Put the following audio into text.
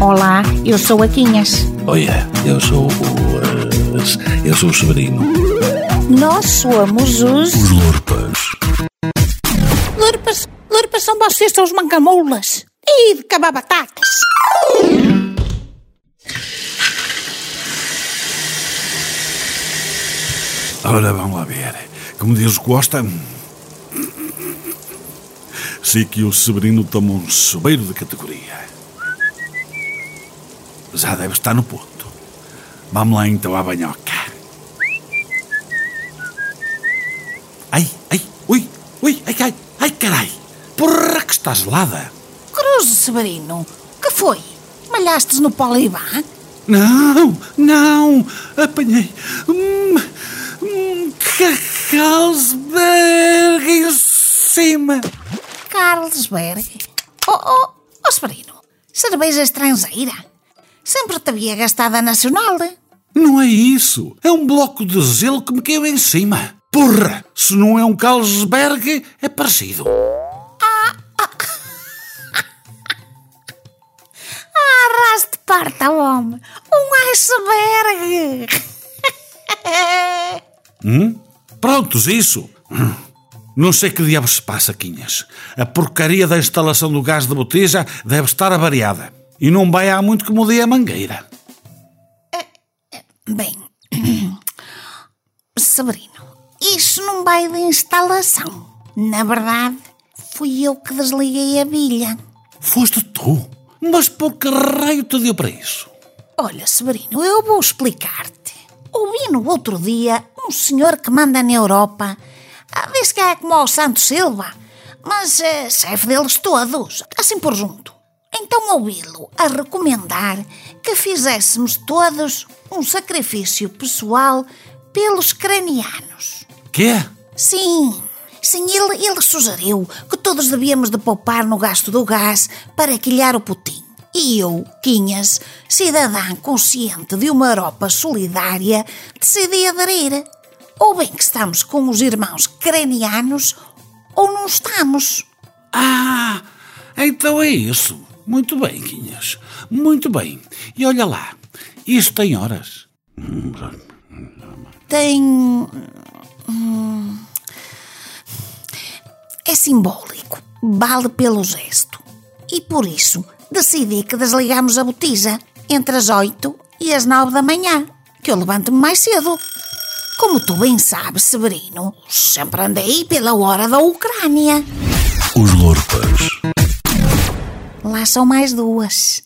Olá, eu sou a Quinhas. Olha, eu sou o. eh, eu sou o Severino. Nós somos os. Os Lorpas. Lurpas, lurpas são vocês, são os mancamoulas. E de cabar batatas. Ora, vamos lá ver. Como diz o Costa. Sei que o Severino toma um sobeiro de categoria. Já deve estar no ponto. Vamos lá então à banhoca. Ai, ai, ui, ui, ai, ai, ai, carai. Porra que está gelada. Cruz, Severino, que foi? Malhastes no Polibã? Não, não, apanhei um, um Carlsberg em cima. Carlsberg. Oh, oh, oh, Severino, cerveja estrangeira. Sempre te havia gastado a nacional. Não é isso, é um bloco de gelo que me caiu em cima. Porra, se não é um Carlsberg, é parecido. Arraste parta, homem. Um iceberg. Hum? Prontos, isso. Hum. Não sei que diabos se passa, Quinhas. A porcaria da instalação do gás de botija deve estar avariada. E não vai há muito que mudei a mangueira. Bem, Severino, isso não vai de instalação. Na verdade, fui eu que desliguei a bilha. Foste tu? Mas por que raio te deu para isso? Olha, Severino, eu vou explicar-te. Ouvi no outro dia um senhor que manda na Europa. Ah, diz que é como o Santos Silva, mas é chefe deles todos, assim por junto. Então ouvi-lo a recomendar que fizéssemos todos um sacrifício pessoal pelos cranianos. Quê? Sim, sim, ele, ele sugeriu que todos devíamos de poupar no gasto do gás para quilhar o putim. E eu, Quinhas, cidadã consciente de uma Europa solidária, decidi aderir. Ou bem que estamos com os irmãos cranianos, ou não estamos. Ah, então é isso. Muito bem, Quinhas. Muito bem. E olha lá, isto tem horas. Tem. hum, É simbólico, vale pelo gesto. E por isso decidi que desligamos a botija entre as 8 e as 9 da manhã, que eu levanto-me mais cedo. Como tu bem sabes, Severino, sempre andei pela hora da Ucrânia. Os Lorpas. Lá são mais duas.